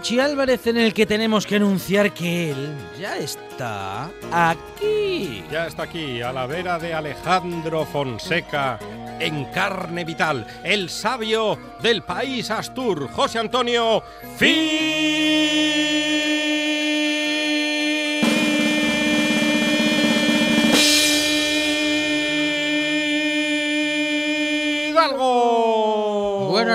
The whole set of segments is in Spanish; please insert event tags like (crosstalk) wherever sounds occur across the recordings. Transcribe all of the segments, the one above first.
Monchi Álvarez, en el que tenemos que anunciar que él ya está aquí. Ya está aquí, a la vera de Alejandro Fonseca, en carne vital, el sabio del país Astur, José Antonio Fidalgo.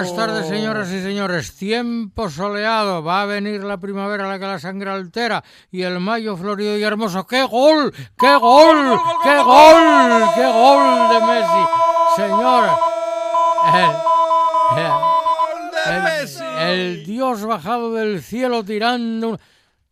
Buenas tardes, señoras y señores. Tiempo soleado. Va a venir la primavera, la que la sangre altera. Y el mayo florido y hermoso. ¡Qué gol! ¡Qué gol! ¡Qué gol! ¡Qué gol de Messi! Señora. El, el- el- el dios bajado del cielo tirando.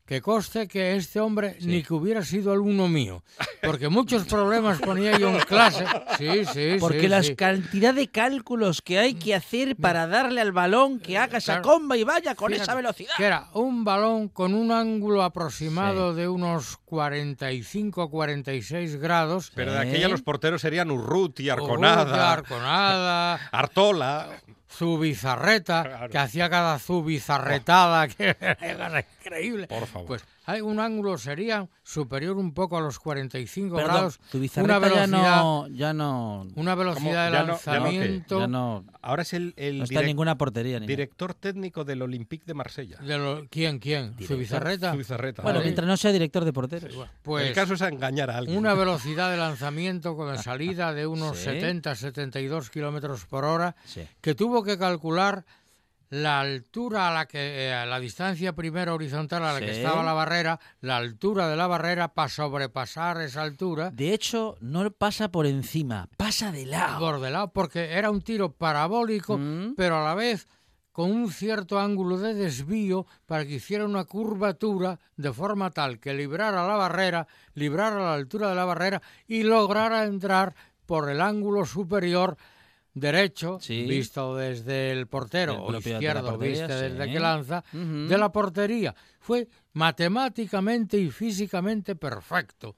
Que conste que este hombre ni que hubiera sido alumno mío. Porque muchos problemas ponía yo en clase. Sí, sí, Porque sí, la sí. cantidad de cálculos que hay que hacer para darle al balón que haga esa Claro. comba y vaya con Fíjate, esa velocidad. Que era un balón con un ángulo aproximado de unos 45-46 grados. Pero de Sí. aquella los porteros serían Urruti, Arconada, Arconada, Artola. Zubizarreta, Claro. que hacía cada zubizarretada, (laughs) que era increíble. Por favor. Pues hay un ángulo sería superior un poco a los 45 Perdón, grados. tu una bizarreta velocidad, ya no, ya no, una velocidad de Ya no- ya no, lanzamiento ya no, Ahora es el, el no está en direc- ninguna portería. Ni nada. director técnico del Olympique de Marsella. de lo- ¿Quién, quién? ¿Zubizarreta? Zubizarreta. Bueno, mientras no sea director de porteros. Pues el caso es engañar a alguien. Una velocidad de lanzamiento con salida de (laughs) unos Sí. 70-72 kilómetros por hora, Sí. que tuvo que calcular la altura a la que, eh, la distancia primero horizontal a la que estaba la barrera, la altura de la barrera para sobrepasar esa altura De hecho, no pasa por encima, pasa de lado. por de lado, porque era un tiro parabólico, Mm. pero a la vez con un cierto ángulo de desvío para que hiciera una curvatura de forma tal que librara la barrera, librara la altura de la barrera y lograra entrar por el ángulo superior derecho, Sí. visto desde el portero, El o de izquierdo, portería, visto desde que lanza, de la portería. Fue matemáticamente y físicamente perfecto.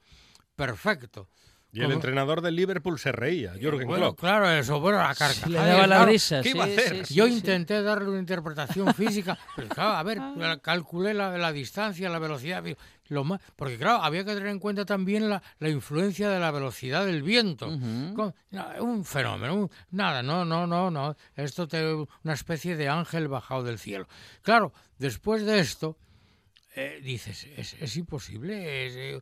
Perfecto. Y el entrenador del Liverpool se reía, Jürgen Bueno, Klopp. claro, eso, bueno, la carcajada. Le daba la claro, risa. ¿qué sí, iba a hacer? sí, sí, Yo sí. intenté darle una interpretación (laughs) física, pero claro, a ver, calculé la, la distancia, la velocidad, lo más, porque claro, había que tener en cuenta también la, la influencia de la velocidad del viento. Con- no, un fenómeno, un- nada, no, no, no, no, esto te una especie de ángel bajado del cielo. Claro, después de esto, eh, dices, es, es imposible. es, eh,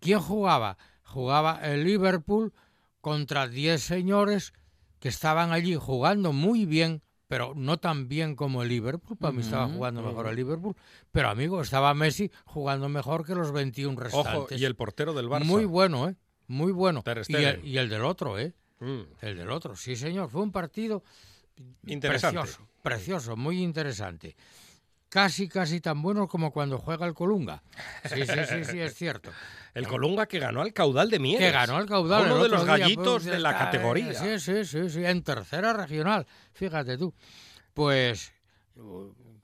¿Quién jugaba? Jugaba el Liverpool contra 10 señores que estaban allí jugando muy bien, pero no tan bien como el Liverpool. Para mí estaba jugando mejor el Liverpool. Pero, amigo, estaba Messi jugando mejor que los 21 restantes. Ojo, y el portero del Barça. Muy bueno, ¿eh? Muy bueno. Y el, y el del otro, ¿eh? Mm, El del otro, sí, señor. Fue un partido Interesante. precioso, precioso, muy interesante. Casi, casi tan bueno como cuando juega el Colunga. Sí, sí, sí, sí, es cierto. (laughs) El Colunga que ganó al caudal de Mieres. Que ganó el caudal. Uno de los día, gallitos pues, de la categoría. Sí, sí, sí, sí, en tercera regional, fíjate tú. Pues,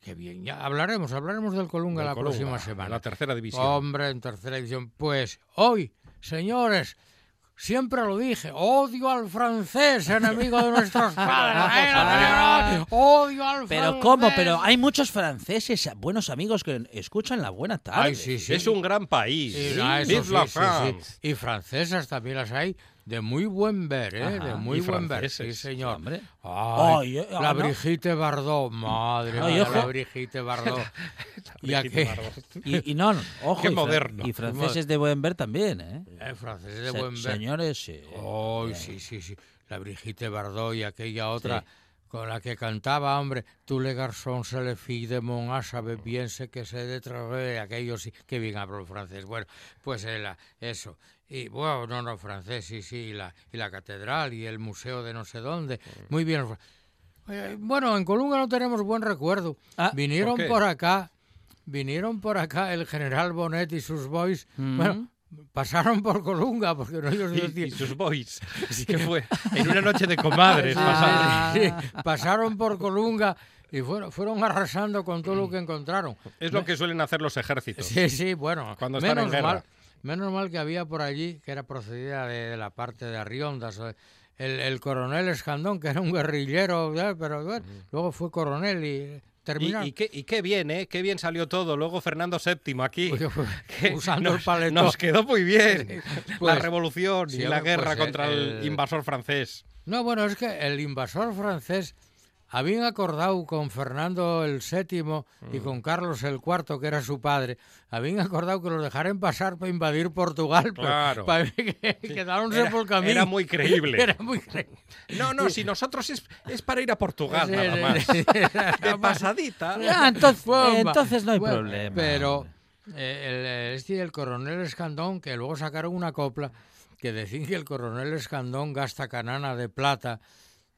Qué bien, ya hablaremos, hablaremos del Colunga Del la Colunga, próxima en semana. La tercera división. Hombre, en tercera división. Pues hoy, señores, siempre lo dije, odio al francés, enemigo de nuestros padres. (laughs) odio al Pero francés. ¿cómo? Pero hay muchos franceses, buenos amigos que escuchan la buena tarde. Ay, sí, sí. Es un gran país. Sí, ah, eso. Y francesas también las hay de muy buen ver, ¿eh? Ajá. De muy buen ver, sí, señor. hombre. Ay, Ay, la ¿no? Brigitte Bardot, madre mía, la Brigitte Bardot. (laughs) y Brigitte aquí, Bardot. (laughs) Y, y no, ojo. Qué y moderno. Y franceses de buen ver también, ¿eh? eh, franceses de Se- buen ver. Señores, sí. Ay, sí, sí, sí. La Brigitte Bardot y aquella otra Sí. Con la que cantaba, hombre, tú le garçon se le fille de mon sabe bien sé que se de travailler", aquello sí, que bien hablo el francés. Bueno, pues eh, la- eso. Y bueno, no, no, francés, sí, sí, y la, y la catedral y el museo de no sé dónde. Muy bien. Eh, bueno, en Colunga no tenemos buen recuerdo. Ah, vinieron por acá, vinieron por acá el general Bonet y sus boys. Mm. Bueno, pasaron por Colunga, porque no ellos (laughs) Y, y sus boys. que fue en una noche de comadres. Ah. pasaron. Sí, pasaron por Colunga y fueron, fueron arrasando con todo lo que encontraron. Es lo que suelen hacer los ejércitos. Sí, sí, bueno, Cuando están en menos guerra. mal, menos mal que había por allí, que era procedida de, de la parte de Arriondas, el, el coronel Escandón, que era un guerrillero, pero bueno, luego fue coronel y terminaron. Y, y qué, y qué bien, ¿eh? Qué bien salió todo. Luego Fernando VII aquí. (laughs) que usando nos, el paletón. Nos quedó muy bien. la Pues, revolución sí, y la guerra pues, contra el, el- invasor francés. No, bueno, es que el invasor francés habían acordado con Fernando el VII y Mm. con Carlos el IV, que era su padre, habían acordado que los dejaran pasar para invadir Portugal. Claro. para que quedáronse Era- por el camino. era muy creíble. (laughs) Era muy creíble. No, no, si nosotros es, es para ir a Portugal Sí, nada más. sí, De (laughs) pasadita. (laughs) Ah, entonces, Bomba. entonces no hay Bueno, problema. Pero eh, el, este, el coronel Escandón, que luego sacaron una copla que decían que el coronel Escandón gasta canana de plata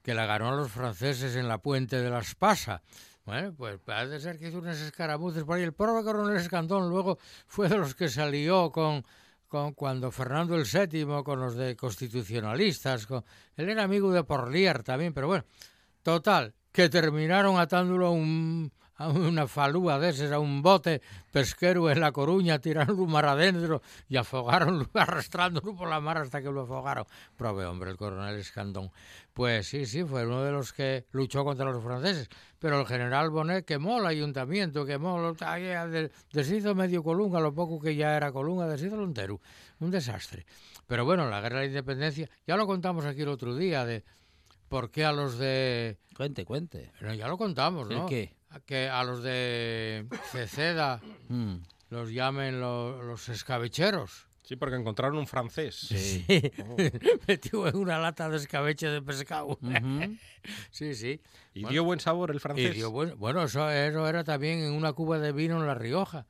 que la ganó a los franceses en la puente de la Espasa. Bueno, pues parece ser que hizo unas escaramuces por ahí. El propio coronel Escandón luego fue de los que salió con, con cuando Fernando VII, con los de constitucionalistas. Con, él era amigo de Porlier también, pero bueno, Total, que terminaron atándolo a, un, a una falúa de esas, a un bote pesquero en La Coruña, tirándolo mar adentro y afogaron, (laughs) arrastrándolo por la mar hasta que lo afogaron. Prove, hombre, el coronel Escandón. Pues sí, sí, fue uno de los que luchó contra los franceses. Pero el general Bonet quemó el ayuntamiento, quemó, lo, deshizo medio Colunga, lo poco que ya era Colunga, deshizo lo entero. Un desastre. Pero bueno, la guerra de la independencia, ya lo contamos aquí el otro día, de por qué a los de Cuente, cuente. pero ya lo contamos, ¿El ¿no? qué? Que a los de Ceceda Mm. los llamen lo- los escabecheros. Sí, porque encontraron un francés. Sí. (laughs) Metió en una lata de escabeche de pescado. Ujú. (laughs) sí, sí. Y Bueno, dio buen sabor el y francés. dio buen- bueno, eso, eso era también en una cuba de vino en La Rioja.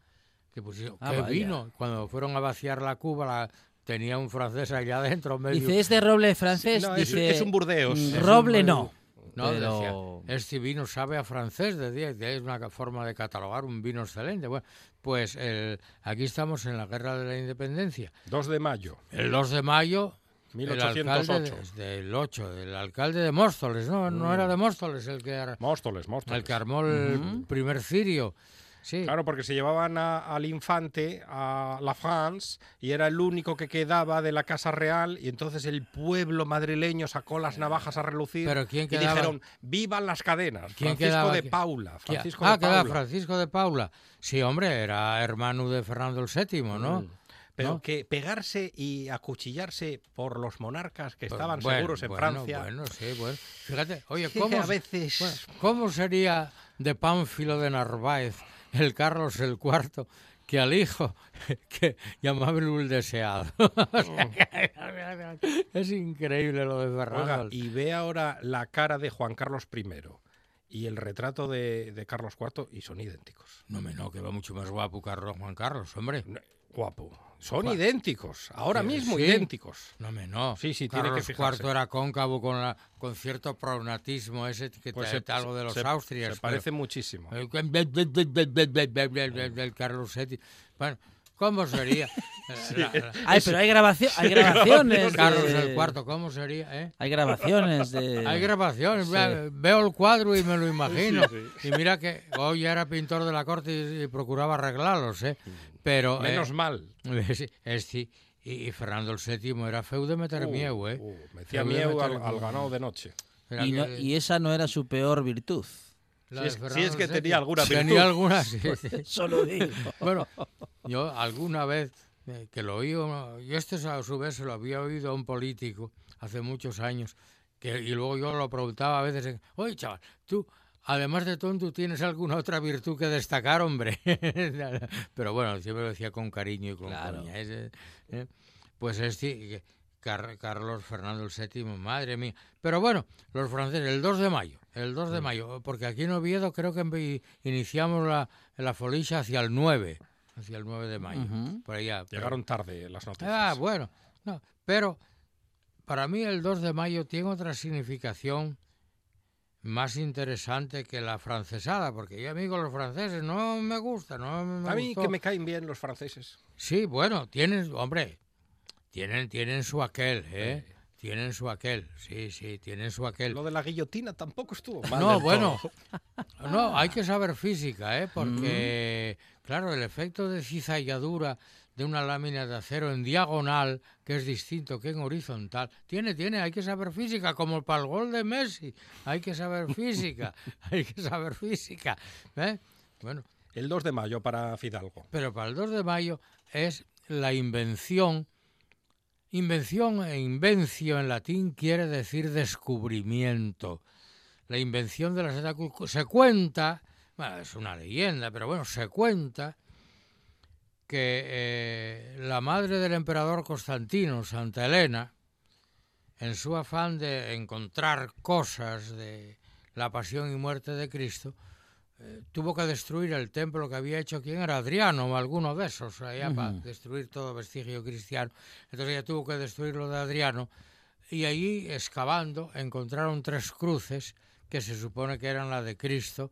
Que pusieron, Ah, ¿qué vaya. vino? Cuando fueron a vaciar la cuba, la, tenía un francés allá adentro. Medio, Dice, ¿es de roble francés? No, es- Dice, es un Burdeos. un Roble Burdeos. no. No, pero... decía, este vino sabe a francés, decía, y es una forma de catalogar un vino excelente. Bueno, pues el, aquí estamos en la Guerra de la Independencia. 2 de mayo. El 2 de mayo, el 1808. alcalde de- del 8, del alcalde de Móstoles, ¿no? No era de Móstoles el que, Móstoles. el que armó el primer cirio. Sí, Claro, porque se llevaban a- al infante a la France y era el único que quedaba de la Casa Real y entonces el pueblo madrileño sacó las navajas a relucir Pero ¿quién y quedaba? dijeron, vivan las cadenas. ¿Quién Francisco quedaba de? Paula. ¿Qui- Francisco ah, de Paula. Francisco de Paula. Sí, hombre, era hermano de Fernando VII, ¿no? Mm. Pero ¿No? que pegarse y acuchillarse por los monarcas que Pues estaban bueno, seguros en bueno, Francia. Bueno, sí, bueno. Fíjate, oye, (laughs) ¿cómo, a veces- ¿cómo sería de Pánfilo de Narváez el Carlos el IV que al hijo (laughs) que llamábalo el deseado? (laughs) O sea, que- (laughs) es increíble lo de Oiga, Fernando. y ve ahora la cara de Juan Carlos I y el retrato de, de Carlos IV y son idénticos. No, me no, que va mucho más guapo Carlos Juan Carlos, hombre. Guapo. Son idénticos, ahora Sí, mismo sí. idénticos. No, me no. Sí, sí, tiene que Carlos fijarse. IV era cóncavo con, la, con cierto prognatismo ese que Pues te algo de los se- Austrias. Se parece muchísimo. El Carlos VII. Bueno, ¿cómo sería? (laughs) La- la- (laughs) Ay, pero hay, grabacio- hay grabaciones. de- Carlos el cuarto, ¿cómo sería? eh? Hay grabaciones de. (laughs) Hay grabaciones, sí. veo el cuadro y me lo imagino. Y mira que hoy era pintor de la corte y, y procuraba arreglarlos, ¿eh? Pero... Menos eh, mal. (laughs) es sí, y, y Fernando el VII era feu de meter Uh, mieu, ¿eh? uh, metía meter- al, al ganado de noche. Y, no- que- y esa no era su peor virtud. si es- si es que tenía VII. alguna virtud. Tenía alguna, sí. Solo digo. (laughs) Bueno, yo alguna vez eh, que lo oí, uno- y este a su vez se lo había oído a un político hace muchos años, que, y luego yo lo preguntaba a veces, oye chaval, tú, además de tonto, ¿tienes alguna otra virtud que destacar, hombre? (laughs) Pero bueno, siempre lo decía con cariño y con Claro. coña, ese, ¿eh? Pues este, que Car- Carlos Fernando VII, madre mía. Pero bueno, los franceses, el 2 de mayo, el 2 de mayo, porque aquí en Oviedo creo que iniciamos la, la folicha hacia el 9, hacia el 9 de mayo, Ujú. por allá. Llegaron tarde las noticias. Ah, bueno, no, pero para mí el 2 de mayo tiene otra significación más interesante que la francesada, porque yo amigo los franceses no me gusta, no me a mí gustó. que me caen bien los franceses. Sí, bueno, tienen, hombre, tienen, tienen su aquel, ¿eh? Tienen su aquel, sí, sí, tienen su aquel. Lo de la guillotina tampoco estuvo mal. No, bueno, todo. (laughs) no, hay que saber física, ¿eh? Porque, claro, el efecto de cizalladura de una lámina de acero en diagonal, que es distinto que en horizontal, tiene, tiene, hay que saber física, como para el gol de Messi, hay que saber física, (laughs) hay que saber física, ¿eh? Bueno, El 2 de mayo para Fidalgo. pero para el 2 de mayo es la invención. Invención e invencio en latín quiere decir descubrimiento. La invención de la se cuenta, bueno, es una leyenda, pero bueno, se cuenta que eh, la madre del emperador Constantino, Santa Elena, en su afán de encontrar cosas de la pasión y muerte de Cristo, eh, tuvo que destruir el templo que había hecho quién era Adriano o alguno de esos, allá para destruir todo vestigio cristiano. Entonces ella tuvo que destruir lo de Adriano y allí excavando encontraron tres cruces que se supone que eran la de Cristo,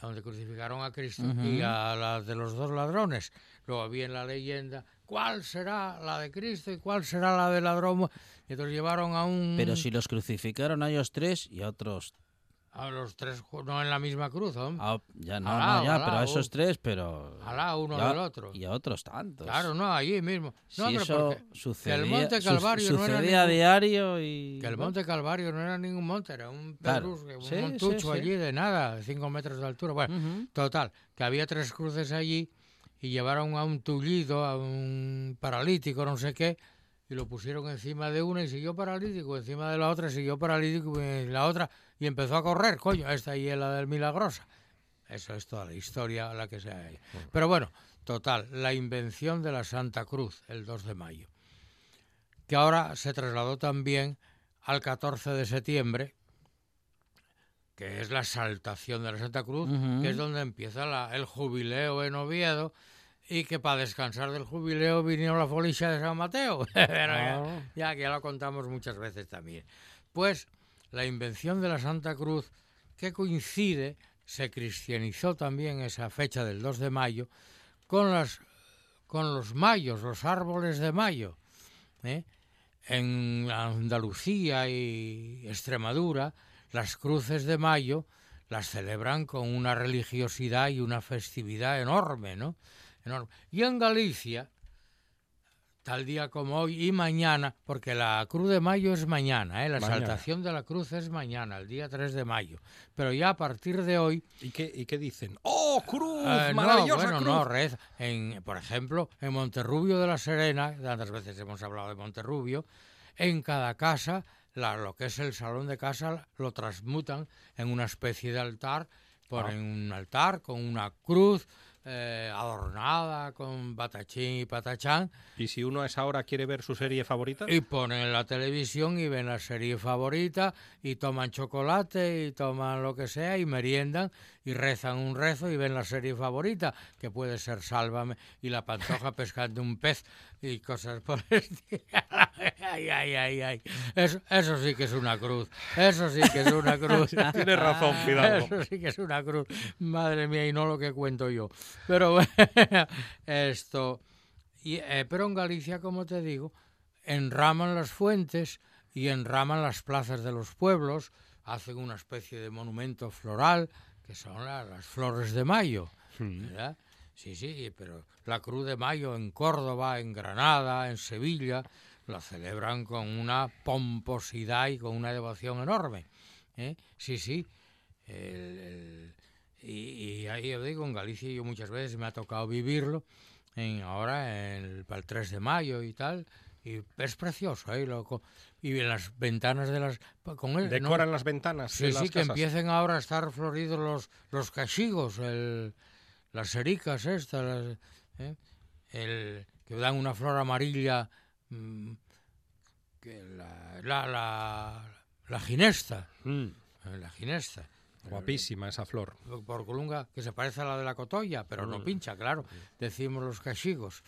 donde crucificaron a Cristo y a la de los dos ladrones. Luego había en la leyenda cuál será la de Cristo y cuál será la del ladrón. Y entonces llevaron a un Pero si los crucificaron a ellos tres y a otros. a los tres no en la misma cruz, hombre. a- ya no, Al no, ya, al pero a esos tres, pero. Al lado uno y a- del otro. Y a otros tantos. Claro, no, allí mismo. Si No, pero eso sucedía, que el Monte su- Calvario no era sucedía a ningún- diario y. que el Monte Calvario no era ningún monte, era un Claro. pedrusque, un Sí, sí, montucho sí. allí de nada, de cinco metros de altura. Bueno, Ujú. total, que había tres cruces allí y llevaron a un tullido, a un paralítico, no sé qué, y lo pusieron encima de una y siguió paralítico, encima de la otra siguió paralítico y la otra, y empezó a correr, coño, esta es la del Milagrosa. Eso es toda la historia la que se ha Pero bueno, total, la invención de la Santa Cruz, el 2 de mayo, que ahora se trasladó también al 14 de septiembre, que es la saltación de la Santa Cruz, que es donde empieza la- el jubileo en Oviedo, y que para descansar del jubileo vino la folicia de San Mateo. (laughs) Ya- Ah. ya, que ya lo contamos muchas veces también. Pues la invención de la Santa Cruz, que coincide, se cristianizó también esa fecha del 2 de mayo, con, las, con los mayos, los árboles de mayo. ¿eh? En Andalucía y Extremadura, las cruces de mayo las celebran con una religiosidad y una festividad enorme, ¿no? Enorme. Y en Galicia, tal día como hoy y mañana, porque la Cruz de Mayo es mañana, ¿eh? la Mañana. exaltación de la cruz es mañana, el día 3 de mayo. Pero ya a partir de hoy, ¿Y qué, ¿Y qué dicen? ¡Oh, cruz! eh, no, ¡Maravillosa bueno, cruz! no, reza. En, por ejemplo, en Monterrubio de la Serena, tantas veces hemos hablado de Monterrubio, en cada casa, la- lo que es el salón de casa, lo transmutan en una especie de altar, ponen un altar con una cruz eh, adornada con batachín y patachán, ¿Y si uno a esa hora quiere ver su serie favorita? y ponen la televisión y ven la serie favorita y toman chocolate y toman lo que sea y meriendan y rezan un rezo y ven la serie favorita, que puede ser Sálvame y la pantoja pescando un pez y cosas por el estilo. (laughs) Ay, ay, ay, ay. Eso, eso sí que es una cruz. Eso sí que es una cruz. (laughs) Tienes razón, Fidalgo. Eso sí que es una cruz. Madre mía, y no lo que cuento yo. Pero (laughs) bueno, esto... Y, eh, pero en Galicia, como te digo, enraman las fuentes y enraman las plazas de los pueblos, hacen una especie de monumento floral, que son la- las flores de mayo. ¿verdad? Sí, sí, pero la Cruz de Mayo en Córdoba, en Granada, en Sevilla, la celebran con una pomposidad y con una devoción enorme. ¿eh? Sí, sí. El- el- y, y ahí yo digo, en Galicia yo muchas veces me ha tocado vivirlo, en, ahora en el, para el 3 de mayo y tal, y es precioso, ¿eh? Lo y las ventanas de las... Con ¿no? Decoran las ventanas Sí, de sí, las que casas. empiecen ahora a estar floridos los, los cachigos, el, las ericas estas, las, ¿eh? el, que dan una flor amarilla, mm, que la, la, la, la ginesta, Mm, eh, la ginesta, guapísima esa flor. por Colunga, que se parece a la de la cotolla, pero Mm. no pincha, claro, decimos los cachigos.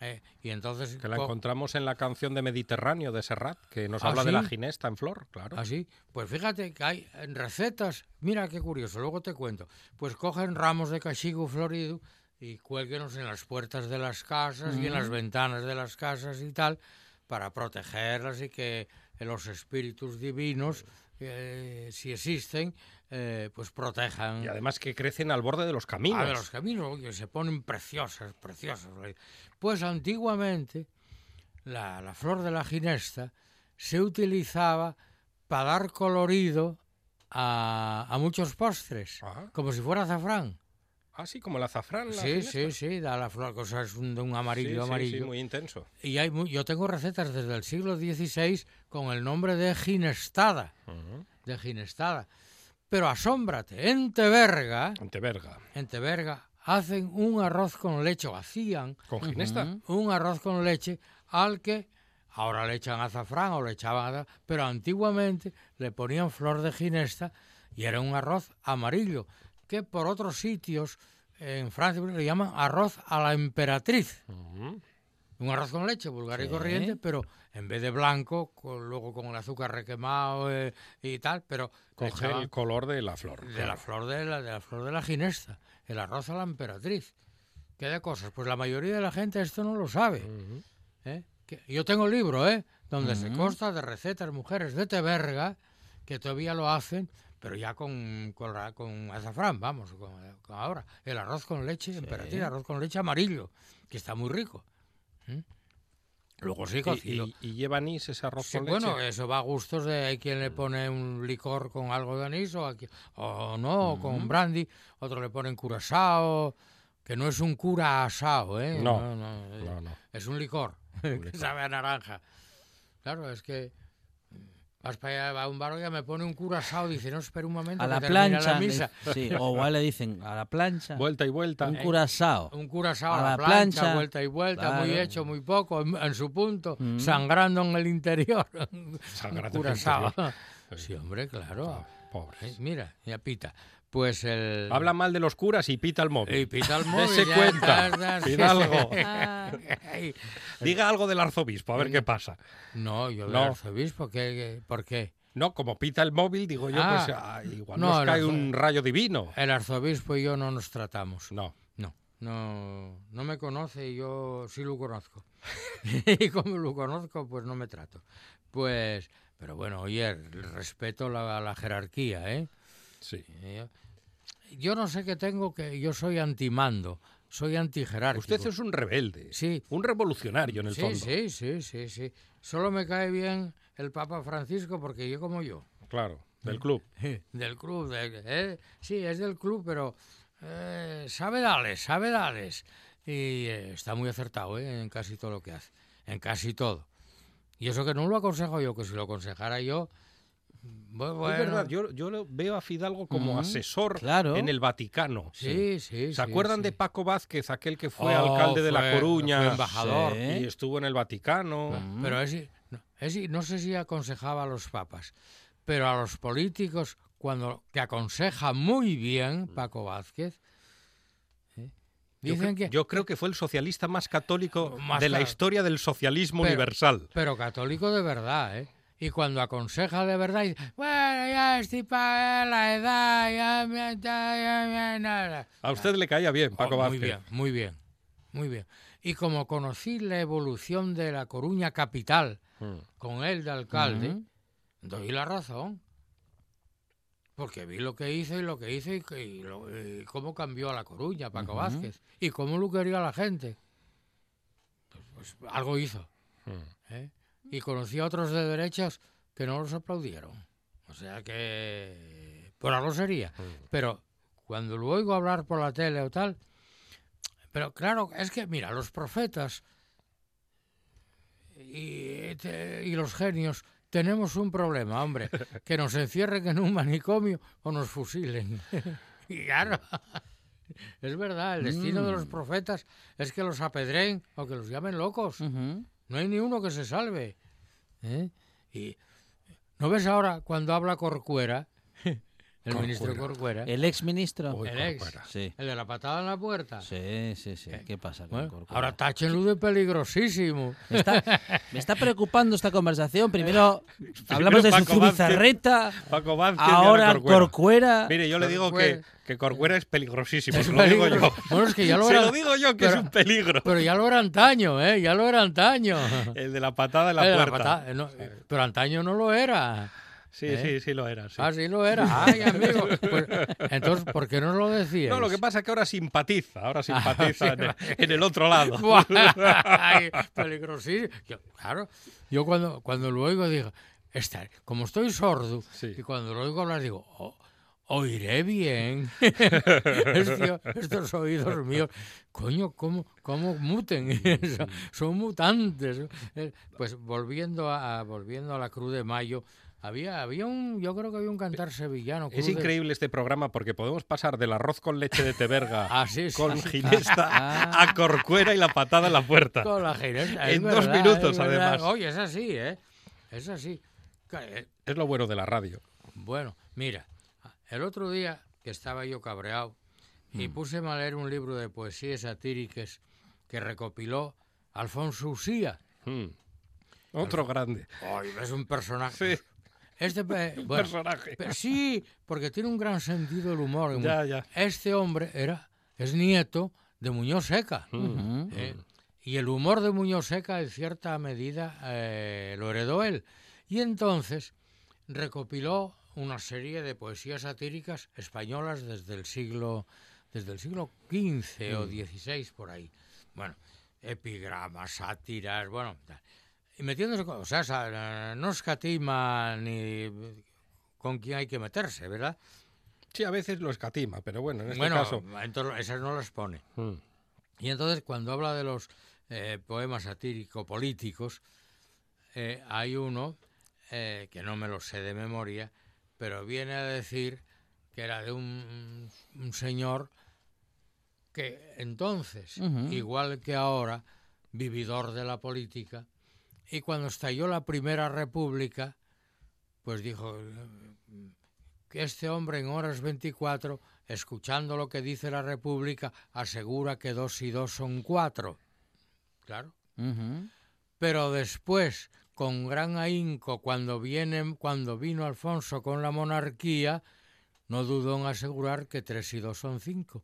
¿Eh? Y entonces... Que la co- encontramos en la canción de Mediterráneo de Serrat, que nos ¿Ah, habla de la sí? ginesta en flor, claro. Así, pues fíjate que hay recetas, mira qué curioso, luego te cuento, pues cogen ramos de cachigo florido y cuélguenos en las puertas de las casas y en las ventanas de las casas y tal, para protegerlas y que los espíritus divinos, eh, si existen, eh, pues protejan Y además que crecen al borde de los caminos. a ver, los caminos que se ponen preciosas, preciosas. Pues antiguamente la, la flor de la ginesta se utilizaba para dar colorido a, a muchos postres, Ajá. como si fuera azafrán. Ah, sí, como el azafrán. la Sí, ginesta. sí, sí, da la flor, cosa es un, de un Sí, amarillo, sí, amarillo. sí, muy intenso. Y hay, yo tengo recetas desde el siglo XVI con el nombre de ginestada, de ginestada. Pero asómbrate, en Teberga, Anteverga. en Teberga hacen un arroz con leche, o hacían ¿Con ginesta? un arroz con leche al que ahora le echan azafrán o le echaban aza- pero antiguamente le ponían flor de ginesta y era un arroz amarillo que por otros sitios en Francia le llaman arroz a la emperatriz. Un arroz con leche vulgar y Sí. corriente, pero en vez de blanco, con- luego con el azúcar requemado eh, y tal, pero Coge el color de la flor. de claro. la flor de la, de la flor de la ginesta, el arroz a la emperatriz. ¿Qué de cosas? Pues la mayoría de la gente esto no lo sabe. ¿eh? Que- yo tengo el libro, ¿eh? Donde se consta de recetas mujeres de Teberga que todavía lo hacen, pero ya con, con, con azafrán, vamos, con, con ahora. El arroz con leche, emperatriz, arroz con leche amarillo, que está muy rico. Luego sí cocido. Y, y lleva anís ese arroz Sí, con bueno, leche. eso va a gustos de hay quien le pone un licor con algo de anís o, aquí- o no, con brandy, otro le ponen curazao, que no es un cura ¿eh? No, no, no. Es un licor, (laughs) que sabe a naranja. Claro, es que mm, vas para allá, va a un bar, oiga, me pone un curazao, dice, no, espera un momento A la plancha. la misa. le- sí, o igual le dicen a la plancha. Vuelta y vuelta. un curazao. Un curazao a A la, la plancha, plancha, vuelta y vuelta, muy hecho, muy poco, en, en su punto, Mm. sangrando en el interior. (laughs) Sangrando Un en el curazao. interior. Sí, hombre, claro. Eh, Pobres. mira, ya pita. Pues el... Habla mal de los curas y pita el móvil. Y pita el (laughs) móvil. Dese cuenta. Hidalgo. (laughs) Ay, Diga algo del arzobispo, a ver qué pasa. No, yo del No. arzobispo, ¿qué, qué- por qué? No, como pita el móvil, digo yo, Ah. pues ah, igual No, nos el cae arzo- un rayo divino. El arzobispo y yo no nos tratamos. No. No, no, no me conoce y yo sí lo conozco. (laughs) y como lo conozco, pues no me trato. Pues, pero bueno, oye, respeto la, la jerarquía, ¿eh? Sí. Yo, yo no sé qué tengo, que yo soy antimando, soy antijerárquico. Usted es un rebelde. Sí. Un revolucionario en el sí, fondo. sí, sí, sí, sí. Solo me cae bien el Papa Francisco porque yo como yo. Claro, del club. (laughs) del club, de- eh, sí, es del club, pero eh, sabe dales, sabe dales. Y eh, está muy acertado eh, en casi todo lo que hace, en casi todo. Y eso que no lo aconsejo yo, que si lo aconsejara yo... Bueno, es verdad, yo, yo lo veo a Fidalgo como asesor claro. en el Vaticano. Sí, sí, ¿Se acuerdan sí. de Paco Vázquez, aquel que fue Oh, alcalde de La Coruña embajador. Y estuvo en el Vaticano? Pero ese, no, ese no sé si aconsejaba a los papas, pero a los políticos, cuando que aconseja muy bien Paco Vázquez, ¿eh? Yo, dicen cre- que... yo creo que fue el socialista más católico Más de la historia del socialismo Pero- universal. Pero católico de verdad, ¿eh? Y cuando aconseja de verdad, dice, bueno, ya estoy para la edad, ya me... Ya, ya, ya, nada". A usted le caía bien, Paco Oh, Vázquez. Muy bien, muy bien, muy bien. Y como conocí la evolución de La Coruña capital Mm. con él de alcalde, doy la razón. Porque vi lo que hizo y lo que hizo y, y lo- y cómo cambió a La Coruña, Paco. Vázquez, y cómo lo quería la gente. Pues, pues algo hizo. Mm. ¿eh? Y conocí a otros de derechas que no los aplaudieron. O sea que por algo sería. Mm. Pero cuando lo oigo hablar por la tele o tal, pero claro, es que mira, los profetas y, te- y los genios tenemos un problema, hombre, (laughs) que nos encierren en un manicomio o nos fusilen. (laughs) y claro, es verdad, el destino de los Mm. profetas es que los apedreen o que los llamen locos. No hay ni uno que se salve. ¿eh? Y ¿no ves ahora cuando habla Corcuera, (laughs) el ministro Corcuera, El ex ministro. Uy, el ex, Corcuera. Sí. el de la patada en la puerta? Sí, sí, sí. ¿Qué pasa con Bueno, Corcuera? ahora táchenlo de peligrosísimo. Me está, me está preocupando esta conversación. Primero (laughs) hablamos de su Vázquez. zubizarreta, Paco Vázquez ahora Corcuera. Corcuera. Mire, yo le digo que, Corcuera. que Corcuera es peligrosísimo, Es se lo digo yo. Bueno, es que ya lo Se era, lo digo yo que pero- es un peligro. pero ya lo era antaño, ¿eh? Ya lo era antaño. El de la patada en la Eh, la puerta. patada, eh, no, pero antaño no lo era. Sí, ¿Eh? sí, sí lo era. sí. Ah, sí lo era. Ay, (laughs) amigo. Pues, entonces, ¿por qué no lo decías? No, lo que pasa es que ahora simpatiza, ahora (laughs) simpatiza en, el, en el otro lado. (laughs) Ay, peligrosísimo. Yo, claro, yo cuando, cuando lo oigo digo, esta, como estoy sordo, Sí. y cuando lo oigo hablar digo, "Oh, oiré bien. Estos- estos oídos míos, coño, ¿cómo, cómo muten? son, son mutantes. Eh, Pues volviendo a, volviendo a la Cruz de Mayo, había, había un, yo creo que había un cantar sevillano. Es de- increíble este programa porque podemos pasar del arroz con leche de Teberga (laughs) Ah, sí, sí, con sí. ginesta (laughs) Ah. a Corcuera y la patada en la puerta. Con la ginesta, es En dos minutos, además. Oye, es así, ¿eh? Es así. Eh, Es lo bueno de la radio. Bueno, mira, el otro día que estaba yo cabreado y Mm. puse a leer un libro de poesías satíricas que recopiló Alfonso Usía. Mm. Otro grande. Es un personaje. Sí, Este, (laughs) bueno, personaje. pe- sí, porque tiene un gran sentido del humor. Ya, ya. Este hombre era, es nieto de Muñoz Seca. Mm. Ujú. ¿eh? Y el humor de Muñoz Seca, en cierta medida, eh, lo heredó él. Y entonces recopiló una serie de poesías satíricas españolas desde el siglo, desde el siglo XV o XVI, por ahí. Bueno, epigramas, sátiras, bueno. Y metiéndose con... O sea, no escatima ni con quién hay que meterse, ¿verdad? Sí, a veces lo escatima, pero bueno, en este bueno, caso. entonces esas no las pone. mm. Y entonces cuando habla de los eh, poemas satírico-políticos, eh, hay uno eh, que no me lo sé de memoria, pero viene a decir que era de un, un señor que entonces, igual que ahora, vividor de la política, y cuando estalló la Primera República, pues dijo que este hombre en horas 24, escuchando lo que dice la República, asegura que dos y dos son cuatro. Claro. Pero después, con gran ahínco, cuando, viene, cuando vino Alfonso con la monarquía, no dudó en asegurar que tres y dos son cinco.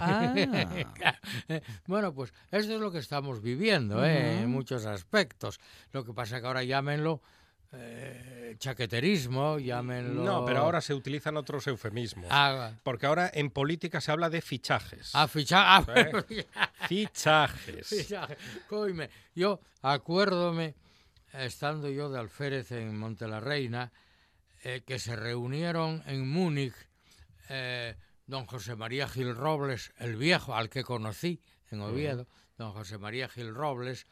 Ah. (laughs) Eh, Bueno, pues esto es lo que estamos viviendo ¿eh? en muchos aspectos. Lo que pasa que ahora llámenlo eh, chaqueterismo, llámenlo... No, pero ahora se utilizan otros eufemismos. Ah, Porque ahora en política se habla de fichajes. ah, ficha- ah, (laughs) ¿Eh? Fichajes. fichaje. Coime, yo acuérdome, estando yo de alférez en Monte la Reina, eh, que se reunieron en Múnich eh, don José María Gil Robles, el viejo, al que conocí en Oviedo, don José María Gil Robles,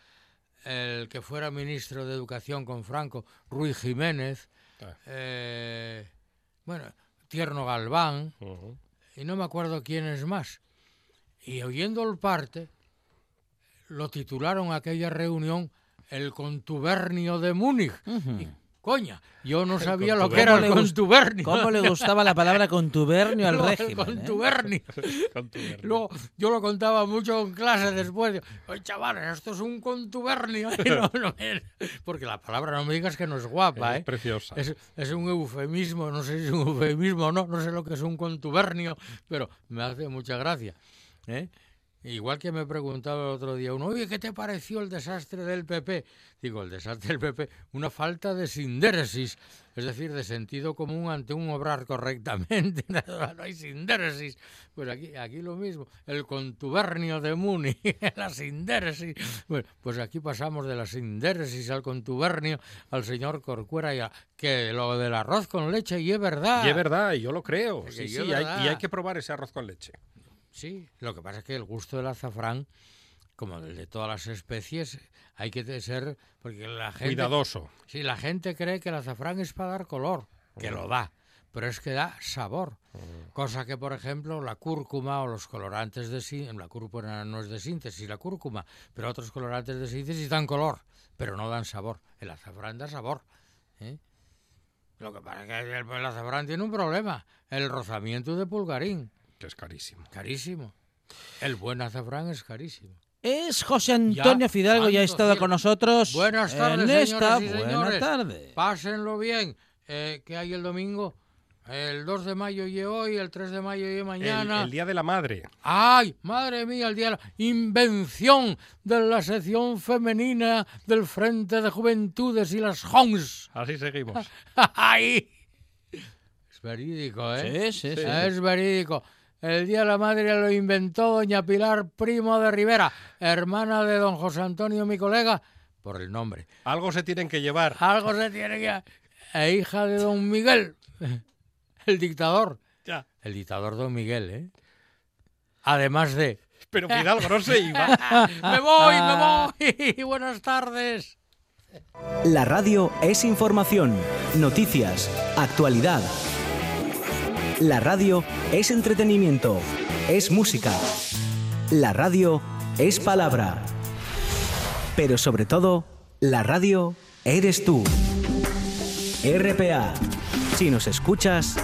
el que fuera ministro de Educación con Franco, Ruy Jiménez, Ah. eh, bueno, Tierno Galván, y no me acuerdo quién es más. Y oyendo el parte, lo titularon aquella reunión el contubernio de Múnich. Y, coña, yo no sabía lo que era ¿Cómo el contubernio. ¿Cómo le gustaba la palabra contubernio al (laughs) régimen? Eh? contubernio. (laughs) Contubernio. Luego, yo lo contaba mucho en clase después. Oye, chavales, esto es un contubernio. (laughs) No- no porque la palabra no me digas que no es guapa, Es ¿eh? preciosa. Es, es un eufemismo, no sé si es un eufemismo o no, no sé lo que es un contubernio, pero me hace mucha gracia. ¿eh? Igual que me preguntaba el otro día uno, oye, ¿qué te pareció el desastre del PP? Digo, el desastre del PP, una falta de sindéresis, es decir, de sentido común ante un obrar correctamente. (laughs) no hay sindéresis. Pues aquí, aquí lo mismo, el contubernio de Muni, (laughs) la sindéresis. Bueno, pues aquí pasamos de la sindéresis al contubernio al señor Corcuera y a, que lo del arroz con leche, y es verdad. Y es verdad, y yo lo creo. Sí, y sí, hay- y hay que probar ese arroz con leche. Sí, lo que pasa es que el gusto del azafrán, como el de todas las especies, hay que ser, porque la gente, Cuidadoso. sí, la gente cree que el azafrán es para dar color, que lo da, pero es que da sabor, cosa que por ejemplo la cúrcuma o los colorantes de síntesis, la cúrcuma no es de síntesis, la cúrcuma, pero otros colorantes de síntesis dan color, pero no dan sabor. El azafrán da sabor. ¿eh? Lo que pasa es que el, el azafrán tiene un problema, el rozamiento de pulgarín. Que es carísimo. Carísimo. El buen azafrán es carísimo. Es José Antonio Ya, Fidalgo, ya ha estado cielo. con nosotros. Buenas tardes, en esta y buena señores. tarde. Pásenlo bien. Eh, ¿Qué hay el domingo? El 2 de mayo y hoy, el 3 de mayo y El, mañana. el Día de la Madre. ¡Ay, madre mía, el día de la invención de la sección femenina del Frente de Juventudes y las JONS! Así seguimos. (laughs) ¡Ay! Es verídico, ¿eh? Sí, sí, sí. Es verídico. El Día de la Madre lo inventó doña Pilar Primo de Rivera, hermana de don José Antonio, mi colega, por el nombre. Algo se tienen que llevar. Algo se tiene que... E hija de don Miguel, (laughs) el dictador. Ya. El dictador don Miguel, ¿eh? Además de... Pero Fidalgo no se (laughs) iba. ¡Me voy, me voy! (laughs) Buenas tardes. La radio es información, noticias, actualidad. La radio es entretenimiento, es música. La radio es palabra. Pero sobre todo, la radio eres tú. RPA. Si nos escuchas,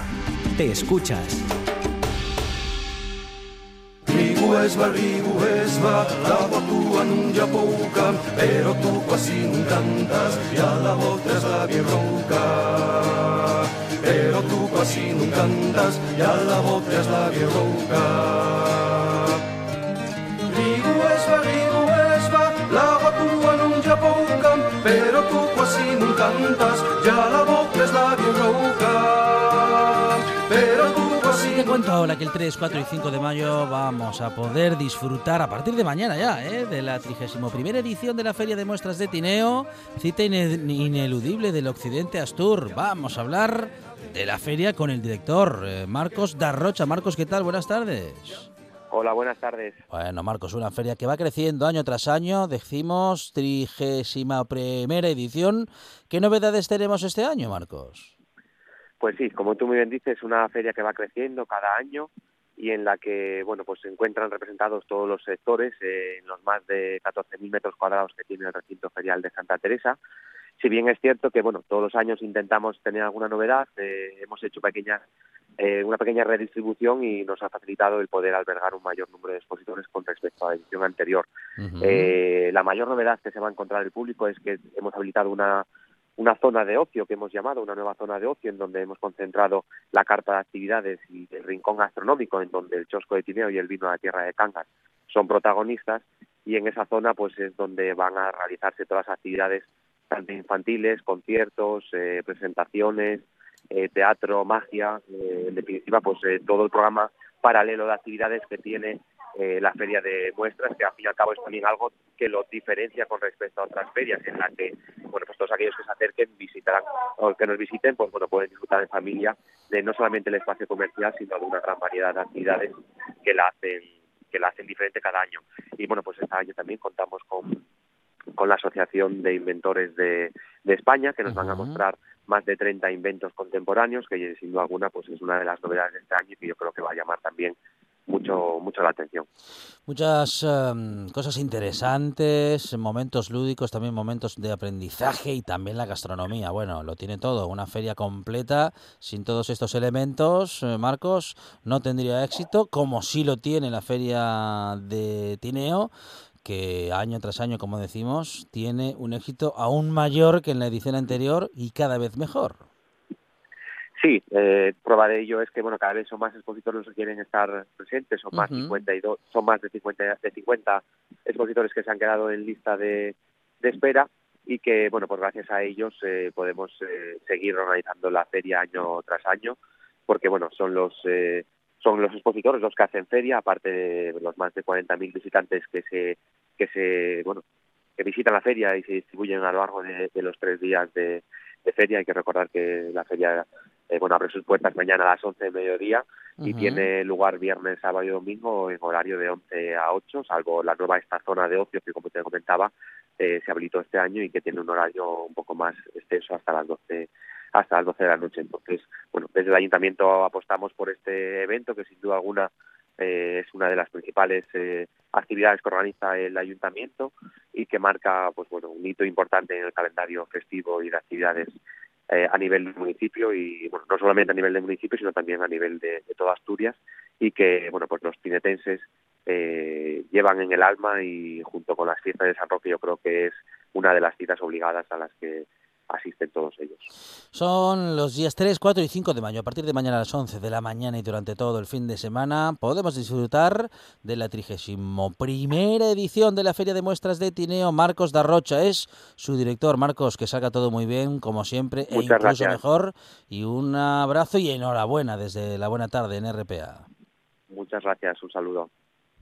te escuchas. Ribu es va, ribu es va, l'agua tua non ja pouca, però tu quasi cantas, e alla volta la bien rouca. E alla volta la la. Però tu quasi Y te cuento ahora que el 3, 4 y 5 de mayo vamos a poder disfrutar a partir de mañana ya ¿eh? de la 31 edición de la Feria de Muestras de Tineo, cita ine- ineludible del Occidente Astur. Vamos a hablar de la feria con el director eh, Marcos Darrocha. Marcos, ¿qué tal? Buenas tardes. Hola, buenas tardes. Bueno, Marcos, una feria que va creciendo año tras año, decimos trigésima primera edición. ¿Qué novedades tenemos este año, Marcos? Pues sí, como tú muy bien dices, una feria que va creciendo cada año y en la que bueno pues se encuentran representados todos los sectores eh, en los más de 14.000 metros cuadrados que tiene el recinto ferial de Santa Teresa. Si bien es cierto que bueno todos los años intentamos tener alguna novedad, eh, hemos hecho pequeñas eh, una pequeña redistribución y nos ha facilitado el poder albergar un mayor número de expositores con respecto a la edición anterior. Eh, la mayor novedad que se va a encontrar el público es que hemos habilitado una, una zona de ocio que hemos llamado, una nueva zona de ocio en donde hemos concentrado la carta de actividades y el rincón gastronómico en donde el chosco de Tineo y el vino de la tierra de Cangas son protagonistas y en esa zona pues es donde van a realizarse todas las actividades tanto infantiles, conciertos, eh, presentaciones, eh, teatro, magia, eh, en definitiva pues eh, todo el programa paralelo de actividades que tiene eh, la feria de muestras, que al fin y al cabo es también algo que lo diferencia con respecto a otras ferias, en las que, bueno, pues todos aquellos que se acerquen visitarán, o que nos visiten, pues bueno, pueden disfrutar en familia de no solamente el espacio comercial, sino de una gran variedad de actividades que la hacen que la hacen diferente cada año. Y bueno, pues este año también contamos con, con la Asociación de Inventores de, de España, que nos van a mostrar más de 30 inventos contemporáneos, que sin duda alguna pues es una de las novedades de este año y que yo creo que va a llamar también mucho mucho la atención. Muchas em, cosas interesantes, momentos lúdicos, también momentos de aprendizaje y también la gastronomía. Bueno, lo tiene todo. Una feria completa sin todos estos elementos, eh, Marcos, no tendría éxito, como sí lo tiene la feria de Tineo, que año tras año, como decimos, tiene un éxito aún mayor que en la edición anterior y cada vez mejor. Sí, eh, prueba de ello es que bueno cada vez son más expositores los que quieren estar presentes, son más Ujú. 52, son más de 50 de 50 expositores que se han quedado en lista de, de espera y que bueno pues gracias a ellos eh, podemos eh, seguir organizando la feria año tras año porque bueno son los eh, son los expositores los que hacen feria aparte de los más de 40.000 visitantes que se que se bueno que visitan la feria y se distribuyen a lo largo de, de los tres días de, de feria. Hay que recordar que la feria eh, bueno abre sus puertas mañana a las 11 de mediodía y tiene lugar viernes, sábado y domingo en horario de 11 a 8, salvo la nueva esta zona de ocio que como te comentaba eh, se habilitó este año y que tiene un horario un poco más extenso hasta las 12 hasta las 12 de la noche. Entonces, bueno, desde el ayuntamiento apostamos por este evento que sin duda alguna eh, es una de las principales eh, actividades que organiza el ayuntamiento y que marca pues bueno un hito importante en el calendario festivo y de actividades eh, a nivel del municipio y bueno no solamente a nivel del municipio sino también a nivel de, de toda Asturias y que bueno pues los tinetenses eh, llevan en el alma y junto con las fiestas de San Roque yo creo que es una de las citas obligadas a las que asisten todos ellos. Son los días 3, 4 y 5 de mayo. A partir de mañana a las 11 de la mañana y durante todo el fin de semana podemos disfrutar de la 31 primera edición de la Feria de Muestras de Tineo. Marcos Darrocha es su director. Marcos, que salga todo muy bien, como siempre, e Muchas incluso gracias. mejor. Y un abrazo y enhorabuena desde la buena tarde en RPA. Muchas gracias, un saludo.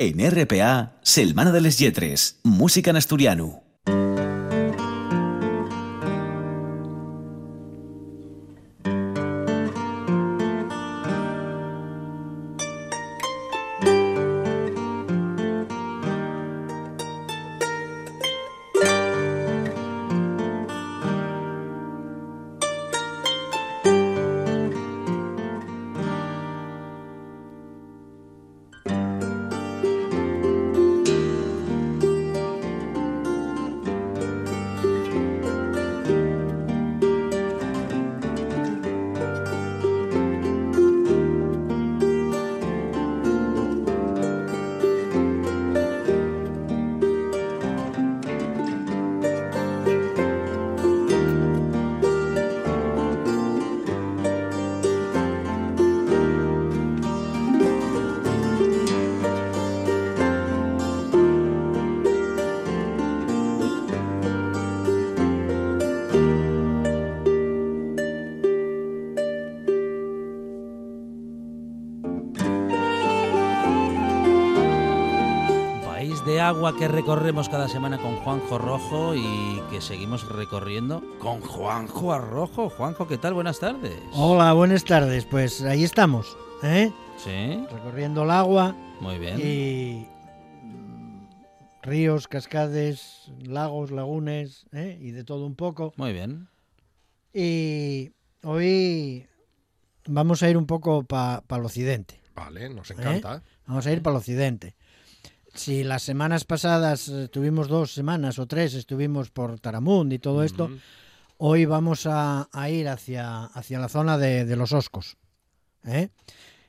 En RPA, Selmana de les Lletres, música en asturiano. Agua que recorremos cada semana con Juanjo Rojo y que seguimos recorriendo con Juanjo Arrojo. Juanjo, ¿qué tal? Buenas tardes. Hola, buenas tardes. Pues ahí estamos, ¿eh? Sí, recorriendo el agua muy bien. y mm, ríos, cascades, lagos, lagunes ¿eh? y de todo un poco. Muy bien. Y hoy vamos a ir un poco para el occidente. Vale, nos encanta. Vamos a ir para el occidente. Si las semanas pasadas eh, tuvimos dos semanas o tres, estuvimos por Taramund y todo esto, hoy vamos a, a ir hacia, hacia la zona de, de los Oscos. ¿eh?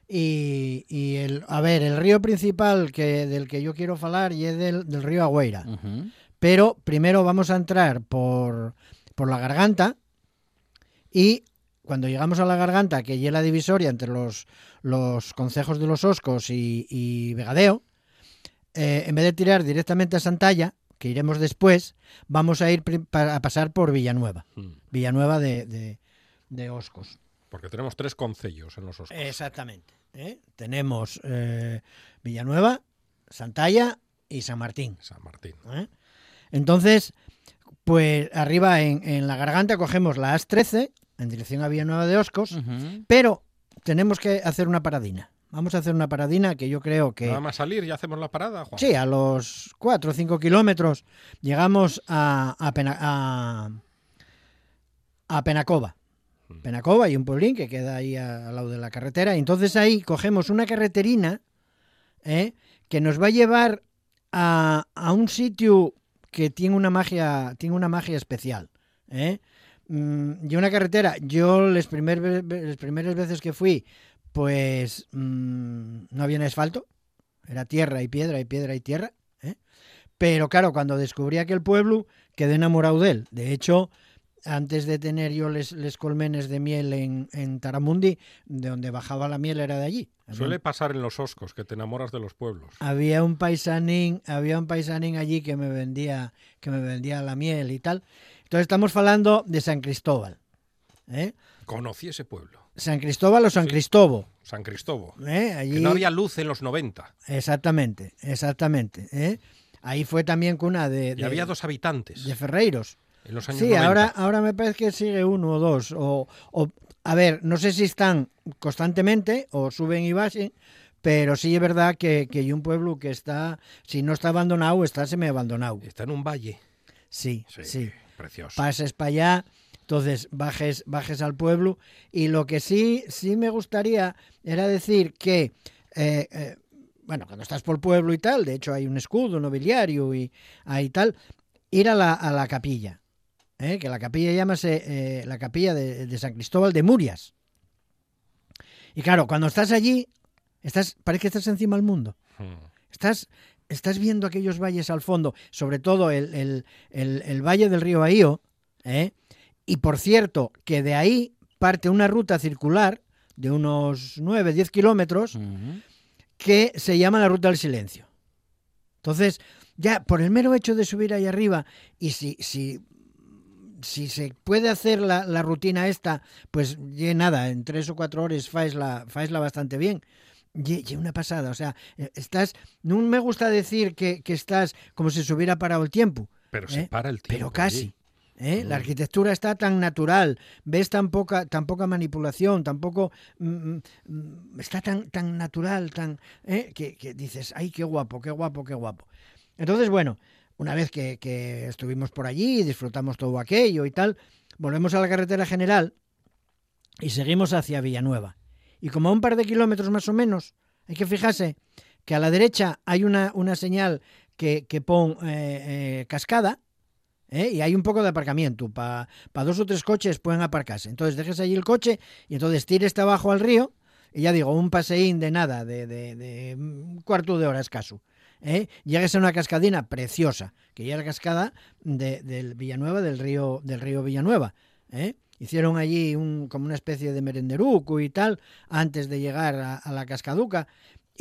Y, y el, a ver, el río principal que, del que yo quiero hablar y es del, del río Agüera. Ujú. Pero primero vamos a entrar por, por la garganta y cuando llegamos a la garganta, que es la divisoria entre los, los concejos de los Oscos y, y Vegadeo, eh, en vez de tirar directamente a Santalla, que iremos después, vamos a ir a pasar por Villanueva. Mm. Villanueva de, de, de Oscos. Porque tenemos tres concellos en los Oscos. Exactamente. ¿eh? Tenemos eh, Villanueva, Santalla y San Martín. San Martín. ¿eh? Entonces, pues arriba en, en la garganta cogemos la AS-13 en dirección a Villanueva de Oscos, pero tenemos que hacer una paradina. Vamos a hacer una paradina que yo creo que... Nada más salir y hacemos la parada, Juan. Sí, a los 4 o 5 kilómetros llegamos a, a, Pena- a, a Penacova. Penacova y un pueblín que queda ahí a- al lado de la carretera. Y entonces ahí cogemos una carreterina ¿eh? que nos va a llevar a, a un sitio que tiene una magia, tiene una magia especial. ¿eh? Mm, y una carretera, yo las, primer, las primeras veces que fui, pues mm, no había asfalto, era tierra y piedra y piedra y tierra. ¿eh? Pero claro, cuando descubrí aquel pueblo, quedé enamorado de él. De hecho, antes de tener yo les, les colmenes de miel en, en Taramundi, de donde bajaba la miel era de allí. Suele pasar en los oscos, que te enamoras de los pueblos. había un paisanín, había un paisanín allí que me vendía, que me vendía la miel y tal. Entonces estamos hablando de San Cristóbal. ¿eh? Conocí ese pueblo, San Cristóbal o San Cristóbal. San Cristóbal. ¿eh? Allí, Que no había luz en los 90 Exactamente, exactamente. ¿eh? Ahí fue también cuna de, y de, había dos habitantes de Ferreiros. en los años Sí, 90. ahora, ahora me parece que sigue uno o dos. O, o- a ver, no sé si están constantemente o suben y bajan, pero sí es verdad que, que hay un pueblo que está, si no está abandonado, está semi-abandonado. Está en un valle. Sí, sí. Sí, precioso. Pases para allá, entonces bajes, bajes al pueblo. Y lo que sí, sí me gustaría era decir que, eh, eh, bueno, cuando estás por el pueblo y tal, de hecho hay un escudo nobiliario y hay tal, ir a la, a la capilla. ¿eh? Que la capilla llámase eh, la capilla de, de San Cristóbal de Murias. Y claro, cuando estás allí, estás, parece que estás encima del mundo. Mm. Estás, estás viendo aquellos valles al fondo, sobre todo el, el- el- el valle del río Ahío, ¿eh? Y por cierto, que de ahí parte una ruta circular de unos 9, 10 kilómetros que se llama la Ruta del Silencio. Entonces, ya por el mero hecho de subir ahí arriba, y si, si, si se puede hacer la, la rutina esta, pues ye nada, en tres o cuatro horas faesla, faesla bastante bien. Ye una pasada, o sea, eh, estás, no me gusta decir que, que estás como si se hubiera parado el tiempo, Pero se ¿eh? para el tiempo. pero casi. allí. ¿Eh? La Mm. arquitectura está tan natural, ves tan poca, tan poca manipulación, tampoco está tan, tan natural, tan ¿eh? que, que dices, ay, qué guapo, qué guapo, qué guapo. Entonces, bueno, una vez que, que estuvimos por allí, disfrutamos todo aquello y tal, volvemos a la carretera general y seguimos hacia Villanueva. Y como a un par de kilómetros más o menos, hay que fijarse que a la derecha hay una, una señal que, que pone eh, eh, cascada, ¿eh? y hay un poco de aparcamiento. Para dos o tres coches pueden aparcarse. Entonces dejes allí el coche y entonces tires abajo al río. Y ya digo, un paseín de nada, de, de- de un cuarto de hora escaso. ¿eh? Llegues a una cascadina preciosa, que ya es la cascada de, del Villanueva, del río, del río Villanueva. ¿eh? Hicieron allí un, como una especie de merenderuco y tal, antes de llegar a la cascaduca.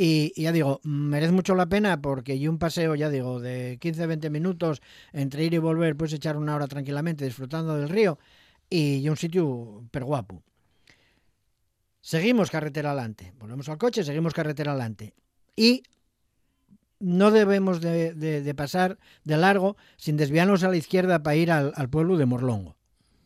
Y, ya digo, merece mucho la pena porque y un paseo, ya digo, de 15-20 minutos entre ir y volver, puedes echar una hora tranquilamente disfrutando del río y, y un sitio per guapo. Seguimos carretera adelante, volvemos al coche, seguimos carretera adelante. Y no debemos de, pasar de largo sin desviarnos a la izquierda para ir al pueblo de Morlongo.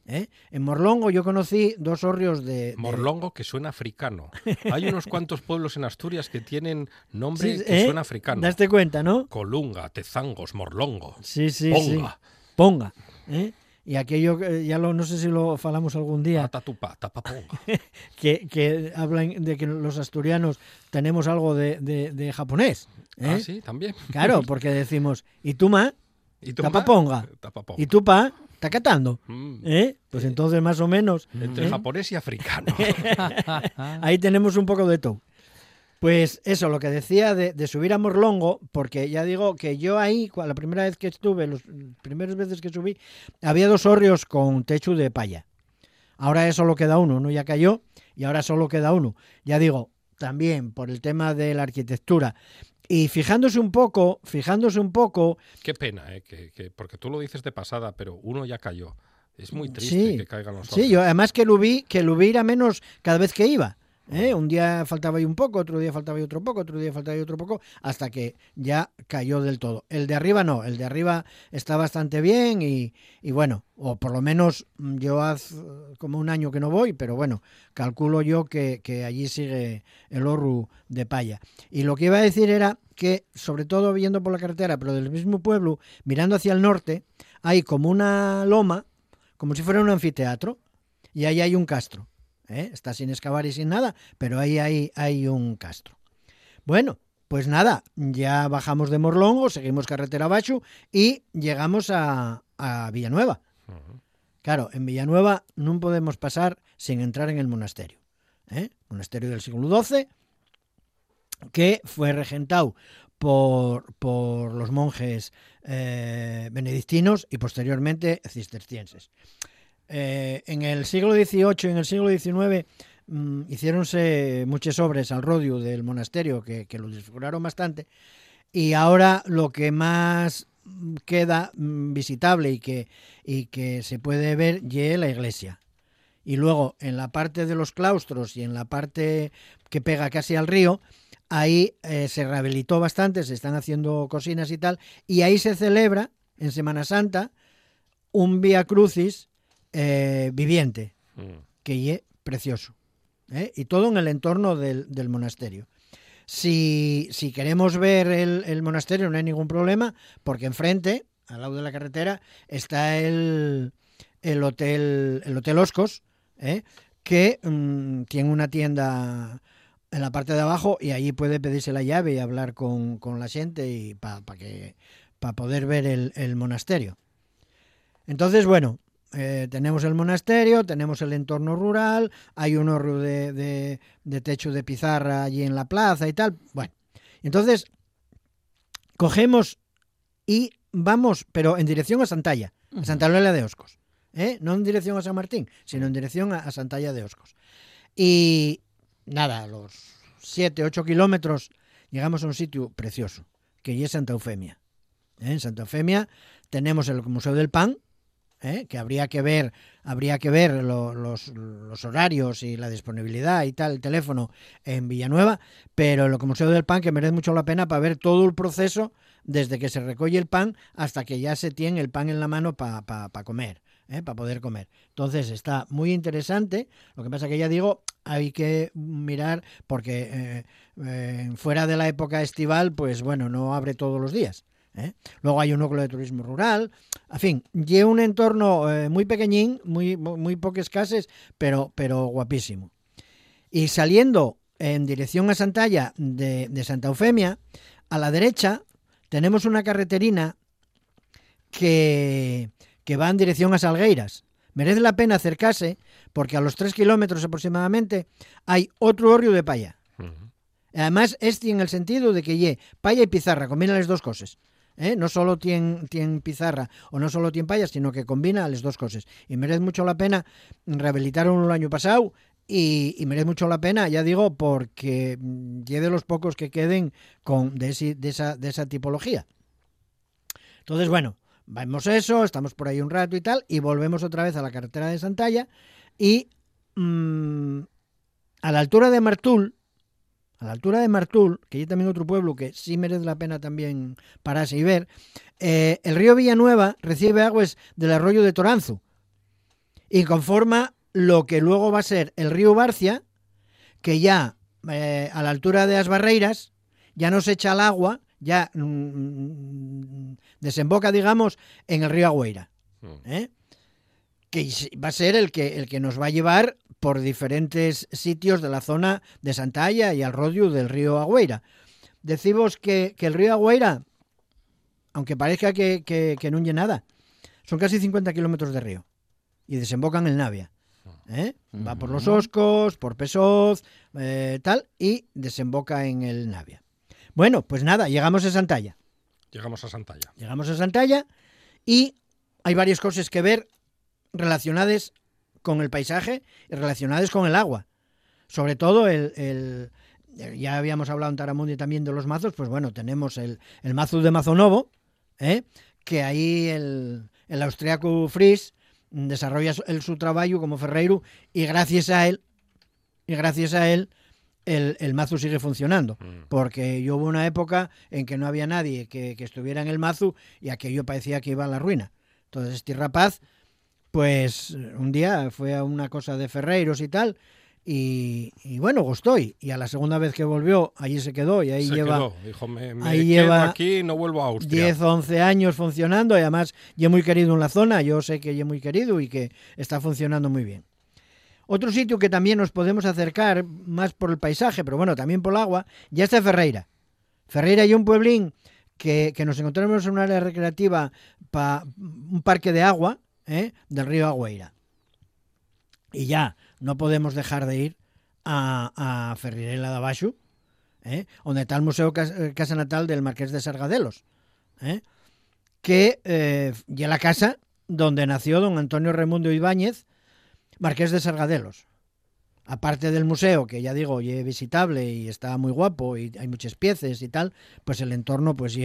¿Eh? En Morlongo yo conocí dos hórreos de... de- Morlongo que suena africano. Hay unos (laughs) cuantos pueblos en Asturias que tienen nombre Sí, que ¿eh? suena africano. Daste cuenta, ¿no? Colunga, Tezangos, Morlongo. Sí, sí, Ponga. sí. Ponga. ¿eh? Y aquello, eh, ya lo, no sé si lo falamos algún día, Tatatupa, tapaponga. (laughs) que, que hablan de que los asturianos tenemos algo de, de- de japonés. Ah, sí, también. Claro, porque (laughs) decimos, ¿y tú, ma? ¿Y tú, Tapaponga. ma? Tapaponga. ¿Y tú, pa? ¿Está catando? Mm. ¿Eh? Pues entonces, más o menos, Entre ¿eh? japonés y africano. (laughs) ahí tenemos un poco de todo. Pues eso, lo que decía de, de subir a Morlongo, porque ya digo que yo ahí, la primera vez que estuve, las primeras veces que subí, había dos hórreos con techo de palla. Ahora ya solo queda uno, ¿no? Ya cayó y ahora solo queda uno. Ya digo, también por el tema de la arquitectura. Y fijándose un poco, fijándose un poco, Qué pena, ¿eh? que, que- porque tú lo dices de pasada, pero uno ya cayó. Es muy triste Sí, que caigan los Sí, otros. yo además que lo vi, que lo vi era menos cada vez que iba. ¿Eh? Un día faltaba ahí un poco, otro día faltaba ahí otro poco, otro día faltaba ahí otro poco, hasta que ya cayó del todo. El de arriba no, el de arriba está bastante bien y, y bueno, o por lo menos mm, yo hace eh, como un año que no voy, pero bueno, calculo yo que, que allí sigue el orru de paya. Y lo que iba a decir era que, sobre todo viendo por la carretera, pero del mismo pueblo, mirando hacia el norte, hay como una loma, como si fuera un anfiteatro. y ahí hay un castro. ¿Eh? Está sin excavar y sin nada, pero ahí hay, hay un castro. Bueno, pues nada, ya bajamos de Morlongo, seguimos carretera Bachu y llegamos a, a Villanueva. Claro, en Villanueva no podemos pasar sin entrar en el monasterio. ¿eh? Monasterio del siglo XII, que fue regentado por, por los monjes eh, benedictinos y posteriormente cistercienses. Eh, en el siglo XVIII y en el siglo XIX mm, hicieronse muchas obras al rodio del monasterio que, lo disfrutaron bastante y ahora lo que más queda mm, visitable y que, y que se puede ver es la iglesia. Y luego en la parte de los claustros y en la parte que pega casi al río, ahí eh, se rehabilitó bastante, se están haciendo cocinas y tal, y ahí se celebra en Semana Santa un Vía Crucis eh, viviente, que es precioso. ¿eh? Y todo en el entorno del, del monasterio. Si, si, queremos ver el, el, monasterio no hay ningún problema, porque enfrente, al lado de la carretera, está el, el hotel, el hotel Oscos, ¿eh? que mmm, tiene una tienda en la parte de abajo y allí puede pedirse la llave y hablar con, con la gente y para pa que para poder ver el, el, monasterio. Entonces, bueno, eh, tenemos el monasterio, tenemos el entorno rural, hay un horro de, de, de, techo de pizarra allí en la plaza y tal. Bueno, entonces cogemos y vamos, pero en dirección a Santalla, a Santa Lola de Oscos. ¿eh? no en dirección a San Martín, sino en dirección a, a Santalla de Oscos. Y nada, a los 7, 8 kilómetros llegamos a un sitio precioso, que es Santa Eufemia. ¿Eh? En Santa Eufemia tenemos el Museo del Pan, ¿eh? que habría que ver, habría que ver lo, los, los, horarios y la disponibilidad y tal, el teléfono en Villanueva, pero el Museo del Pan que merece mucho la pena para ver todo el proceso desde que se recoge el pan hasta que ya se tiene el pan en la mano para pa, pa comer. ¿eh? para poder comer. Entonces está muy interesante. Lo que pasa que ya digo, hay que mirar porque eh, eh, fuera de la época estival, pues bueno, no abre todos los días. ¿Eh? Luego hay un núcleo de turismo rural. En fin, lleva un entorno eh, muy pequeñín, muy, muy pocas casas, pero, pero guapísimo. Y saliendo en dirección a Santalla de, de Santa Eufemia, a la derecha tenemos una carreterina que, que va en dirección a Salgueiras. Merece la pena acercarse porque a los 3 kilómetros aproximadamente hay otro horrio de paya. Uh -huh. Además, este en el sentido de que ye paya y pizarra, combina las dos cosas. ¿Eh? No solo tiene, pizarra o no solo tiene paya, sino que combina las dos cosas. Y merece mucho la pena rehabilitaron el año pasado y, merece mucho la pena, ya digo, porque de los pocos que queden con de, esa, de esa tipología. Entonces, bueno, vemos eso, estamos por ahí un rato y tal, y volvemos otra vez a la carretera de Santalla y mmm, a la altura de Martul, a la altura de Martul, que hay también otro pueblo que sí merece la pena también pararse y ver, eh, el río Villanueva recibe aguas del arroyo de Toranzo y conforma lo que luego va a ser el río Barcia, que ya eh, a la altura de las barreiras ya no se echa el agua, ya mmm, desemboca, digamos, en el río Agüeira. ¿eh? Que va a ser el que, el que nos va a llevar por diferentes sitios de la zona de Santalla y al rodio del río Agüeira. Decimos que, que el río Agüeira, aunque parezca que, que, que no hay nada, son casi 50 kilómetros de río y desembocan en Navia. ¿eh? Va por los Oscos, por Pesoz, eh, tal, y desemboca en el Navia. Bueno, pues nada, llegamos a Santalla. Llegamos a Santalla. Llegamos a Santalla y hay varias cosas que ver relacionadas con el paisaje y relacionadas con el agua. Sobre todo el, el ya habíamos hablado en Taramundi también de los mazos, pues bueno, tenemos el, el mazo de Mazonovo, ¿eh? que ahí el, el austriaco Fries desarrolla el, su trabajo como ferreiro y gracias a él, y gracias a él, el, el, mazo sigue funcionando. Mm. Porque yo hubo una época en que no había nadie que, que, estuviera en el mazo y aquello parecía que iba a la ruina. Entonces este rapaz, pues un día fue a una cosa de ferreiros y tal. Y, y, bueno, gustó y, y, a la segunda vez que volvió allí se quedó y ahí se lleva quedó. Dijo, me, me ahí lleva aquí no vuelvo a Austria 10 11 años funcionando y además ya muy querido en la zona yo sé que ya muy querido y que está funcionando muy bien Otro sitio que también nos podemos acercar, más por el paisaje, pero bueno, también por el agua, ya está Ferreira. Ferreira hay un pueblín que, que nos encontramos en un área recreativa para un parque de agua ¿eh? del río Agüeira. Y ya no podemos dejar de ir a, a Ferreira de Abaixo, ¿eh? donde está el Museo eh, Casa Natal del Marqués de Sargadelos, ¿eh? que eh, y la casa donde nació don Antonio Raimundo Ibáñez, Marqués de Sargadelos. Aparte del museo, que ya digo, ye visitable y está muy guapo y hay muchas piezas y tal, pues el entorno pues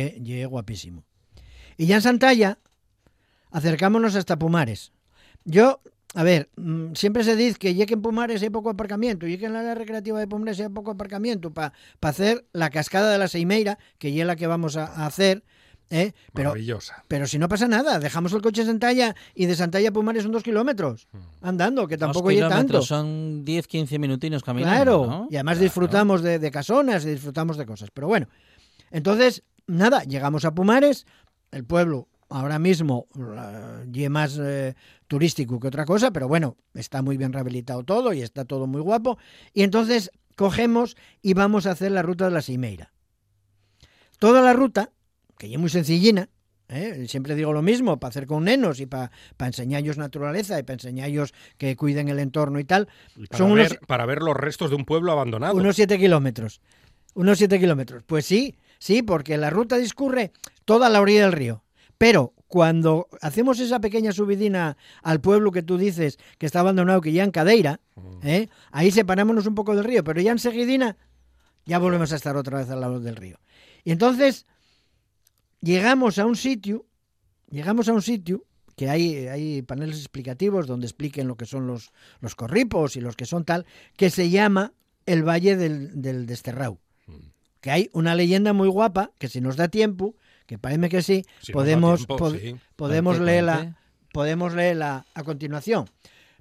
guapísimo. Y ya en Santalla, acercámonos hasta Pumares. Yo, a ver, mm, siempre se dice que que en Pumares hay poco aparcamiento, y que en la área recreativa de Pumares hay poco aparcamiento para hacer la cascada de la Seimeira, que ya es la que vamos a, a hacer, ¿eh? pero, Maravillosa. pero si no pasa nada, dejamos el coche en Santalla y de Santalla a Pumares son dos kilómetros, andando, que tampoco hay tanto. Son 10-15 minutinos caminando. Claro, ¿no? y además Claro. disfrutamos de, de casonas y disfrutamos de cosas. Pero bueno, entonces, nada, llegamos a Pumares, el pueblo ahora mismo eh, y más eh, turístico que otra cosa, pero bueno, está muy bien rehabilitado todo y está todo muy guapo. Y entonces cogemos y vamos a hacer la ruta de la Cimeira. Toda la ruta, que ya es muy sencillina, ¿eh? siempre digo lo mismo, para hacer con nenos y para enseñarlos naturaleza y para enseñarlos que cuiden el entorno y tal, Y para, son ver, unos, para ver los restos de un pueblo abandonado. unos 7 kilómetros. Unos 7 kilómetros. Pues sí, sí, porque la ruta discurre toda la orilla del río. Pero cuando hacemos esa pequeña subidina al pueblo que tú dices que está abandonado, que ya en Cadeira, ¿eh? ahí separámonos un poco del río, pero ya enseguidina ya volvemos a estar otra vez al lado del río. Y entonces llegamos a un sitio, llegamos a un sitio que hay, hay paneles explicativos donde expliquen lo que son los, los corripos y los que son tal, que se llama el Valle del, del Desterrau. Que hay una leyenda muy guapa, que si nos da tiempo, que parece que sí, Si podemos, tiempo, pod- sí. podemos leerla podemos leerla a continuación.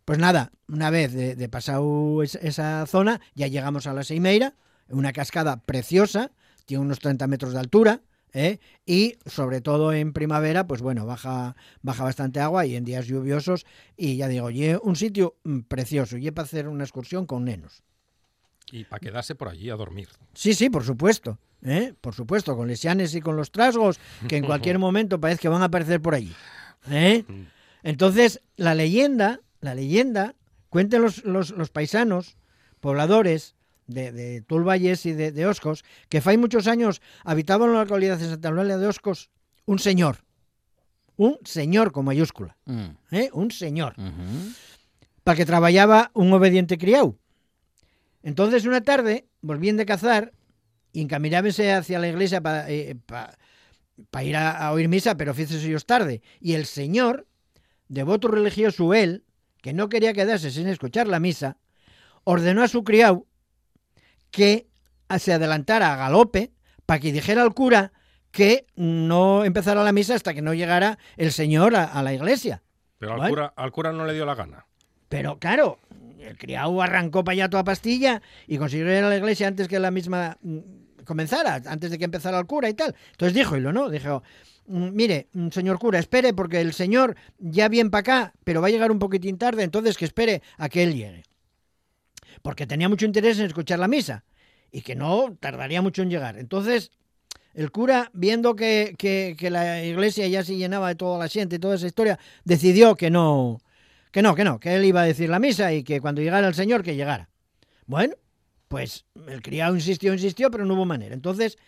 Pues nada, una vez de, de pasado es- esa zona, ya llegamos a la Seimeira, una cascada preciosa, tiene unos 30 metros de altura, ¿eh? y sobre todo en primavera, pues bueno, baja, baja bastante agua y en días lluviosos, y ya digo, y un sitio mm, precioso, y para hacer una excursión con nenos. Y para quedarse por allí a dormir. Sí, sí, por supuesto. ¿eh? Por supuesto, con lesianes y con los trasgos, que en cualquier (laughs) momento parece que van a aparecer por allí. ¿eh? Entonces, la leyenda, la leyenda, cuentan los, los, los paisanos, pobladores de, de Tulvalles y de, de Oscos, que fai muchos años habitaban en la localidad de Santa Eulalia de Oscos un señor. Un señor con mayúscula. Mm, ¿eh? Un señor. para que trabajaba un obediente criado. Entonces, una tarde, volvían de cazar y encaminábanse hacia la iglesia para ir a, a oír misa, pero fíjese ellos tarde. Y el señor, devoto religioso él, que no quería quedarse sin escuchar la misa, ordenó a su criado que se adelantara a galope para que dijera al cura que no empezara la misa hasta que no llegara el señor a, a la iglesia. Pero al Vale. cura, al cura no le dio la gana. Pero claro, el criado arrancó para allá toda pastilla y consiguió ir a la iglesia antes que la misma mm, comenzara, antes de que empezara el cura y tal. Entonces dijo, y lo no, dijo, "Mm, mire, mm, señor cura, espere porque el señor ya viene para acá, pero va a llegar un poquitín tarde, entonces que espere a que él llegue. Porque tenía mucho interés en escuchar la misa y que no tardaría mucho en llegar. Entonces, el cura, viendo que, la iglesia ya se llenaba de toda la gente y toda esa historia, decidió que no, que no, que no, que él iba a decir la misa y que cuando llegara el Señor, que llegara. Bueno, pues el criado insistió, insistió, pero no hubo manera. Entonces,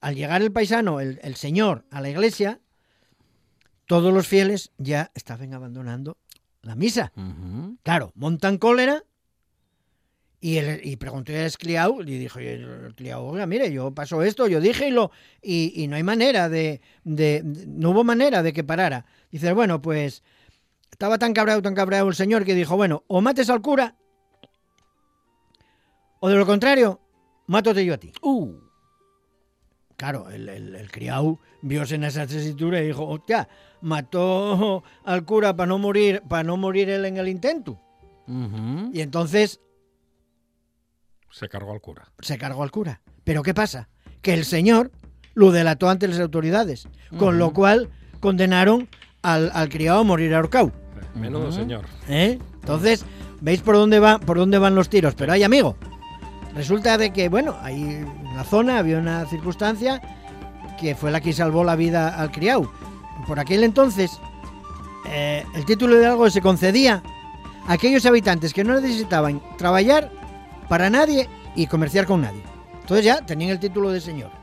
al llegar el paisano, el, el Señor, a la iglesia, todos los fieles ya estaban abandonando la misa. Claro, montan cólera y, el, y preguntó al criado y dijo el criado, oiga, mire, yo pasó esto, yo dije y lo y, y no hay manera de, de- de- no hubo manera de que parara. Dice, bueno, pues estaba tan cabreado, tan cabreado el señor que dijo, bueno, o mates al cura o de lo contrario, mátote yo a ti. Uh, Claro, el, el, el criado viose en esa tesitura y dijo, hostia, mató al cura para no morir, para no morir él en el intento. Y entonces Se cargó al cura. se cargó al cura. Pero ¿qué pasa? Que el señor lo delató ante las autoridades, con lo cual condenaron al, al criado a morir ahorcado. Menudo señor. ¿eh? Entonces, veis por dónde va, por dónde van los tiros, pero hay amigo. Resulta de que, bueno, hay una zona, había una circunstancia que fue la que salvó la vida al criado. Por aquel entonces, eh, el título de algo se concedía a aquellos habitantes que no necesitaban trabajar para nadie y comerciar con nadie. Entonces ya tenían el título de señor.